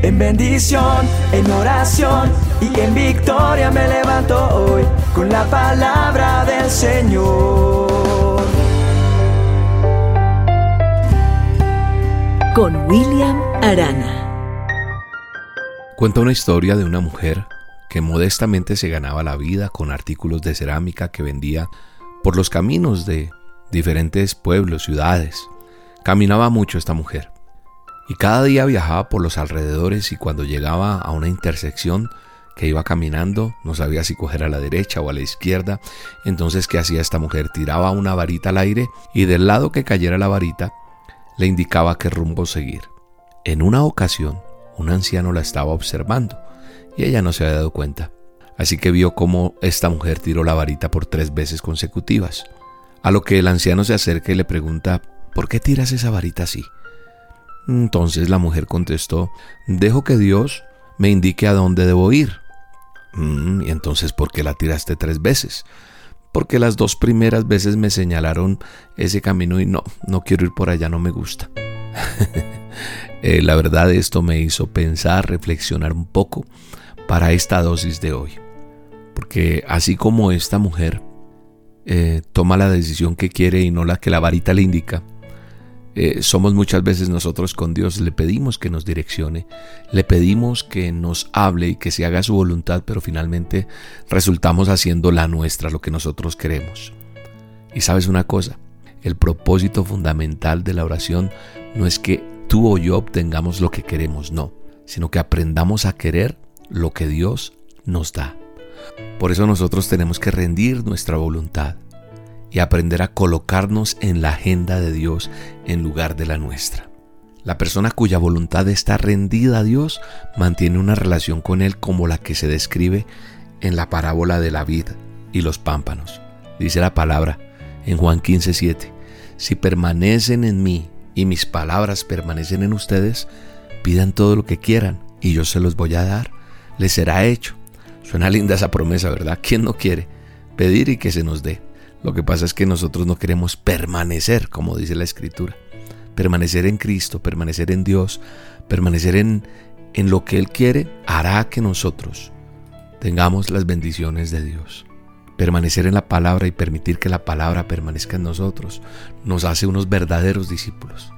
En bendición, en oración y en victoria me levanto hoy con la palabra del Señor. Con William Arana. Cuenta una historia de una mujer que modestamente se ganaba la vida con artículos de cerámica que vendía por los caminos de diferentes pueblos, ciudades. Caminaba mucho esta mujer y cada día viajaba por los alrededores y cuando llegaba a una intersección que iba caminando, no sabía si coger a la derecha o a la izquierda, entonces ¿qué hacía esta mujer? Tiraba una varita al aire y del lado que cayera la varita le indicaba qué rumbo seguir. En una ocasión, un anciano la estaba observando y ella no se había dado cuenta. Así que vio cómo esta mujer tiró la varita por tres veces consecutivas. A lo que el anciano se acerca y le pregunta, ¿por qué tiras esa varita así? Entonces la mujer contestó, dejo que Dios me indique a dónde debo ir. Mm, ¿Y entonces por qué la tiraste tres veces? Porque las dos primeras veces me señalaron ese camino y no, no quiero ir por allá, no me gusta. Eh, la verdad esto me hizo pensar, reflexionar un poco para esta dosis de hoy. Porque así como esta mujer eh, toma la decisión que quiere y no la que la varita le indica, eh, somos muchas veces nosotros con Dios, le pedimos que nos direccione, le pedimos que nos hable y que se haga su voluntad, pero finalmente resultamos haciendo la nuestra, lo que nosotros queremos. Y sabes una cosa, el propósito fundamental de la oración no es que tú o yo obtengamos lo que queremos, no, sino que aprendamos a querer lo que Dios nos da. Por eso nosotros tenemos que rendir nuestra voluntad y aprender a colocarnos en la agenda de Dios en lugar de la nuestra. La persona cuya voluntad está rendida a Dios mantiene una relación con Él como la que se describe en la parábola de la vid y los pámpanos. Dice la palabra en Juan 15:7, si permanecen en mí y mis palabras permanecen en ustedes, pidan todo lo que quieran y yo se los voy a dar, les será hecho. Suena linda esa promesa, ¿verdad? ¿Quién no quiere pedir y que se nos dé? Lo que pasa es que nosotros no queremos permanecer, como dice la Escritura. Permanecer en Cristo, permanecer en Dios, permanecer en, en lo que Él quiere, hará que nosotros tengamos las bendiciones de Dios. Permanecer en la palabra y permitir que la palabra permanezca en nosotros nos hace unos verdaderos discípulos.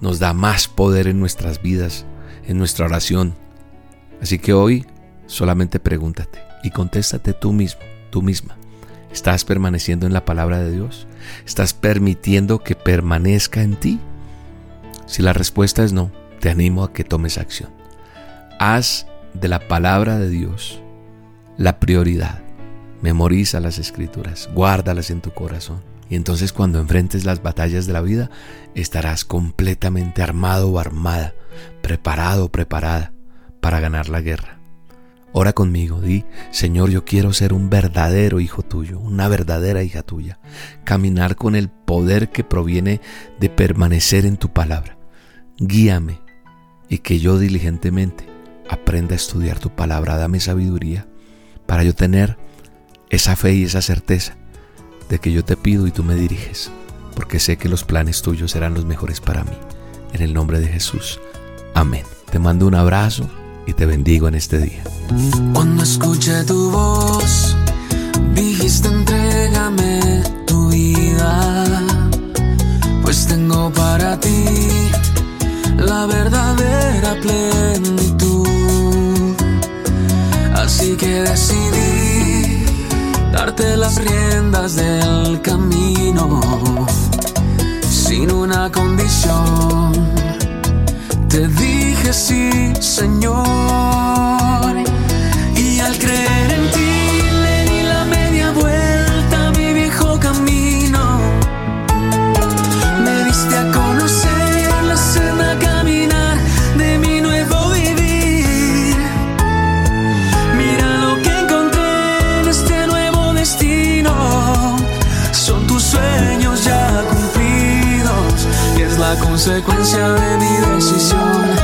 Nos da más poder en nuestras vidas, en nuestra oración. Así que hoy solamente pregúntate y contéstate tú mismo, tú misma. ¿Estás permaneciendo en la palabra de Dios? ¿Estás permitiendo que permanezca en ti? Si la respuesta es no, te animo a que tomes acción. Haz de la palabra de Dios la prioridad. Memoriza las escrituras, guárdalas en tu corazón. Y entonces cuando enfrentes las batallas de la vida, estarás completamente armado o armada, preparado o preparada para ganar la guerra. Ora conmigo, di, Señor, yo quiero ser un verdadero hijo tuyo, una verdadera hija tuya, caminar con el poder que proviene de permanecer en tu palabra. Guíame y que yo diligentemente aprenda a estudiar tu palabra, dame sabiduría para yo tener esa fe y esa certeza de que yo te pido y tú me diriges, porque sé que los planes tuyos serán los mejores para mí. En el nombre de Jesús. Amén. Te mando un abrazo y te bendigo en este día. Cuando escuché tu voz, dijiste entrégame tu vida, pues tengo para ti la verdadera plenitud. Así que decidí darte las riendas del camino sin una condición. Te dije sí, Señor. Y al creer en ti le di la media vuelta a mi viejo camino. Me diste a conocer la senda caminar de mi nuevo vivir. Mira lo que encontré en este nuevo destino. Son tus sueños ya cumplidos y es la consecuencia de mi decisión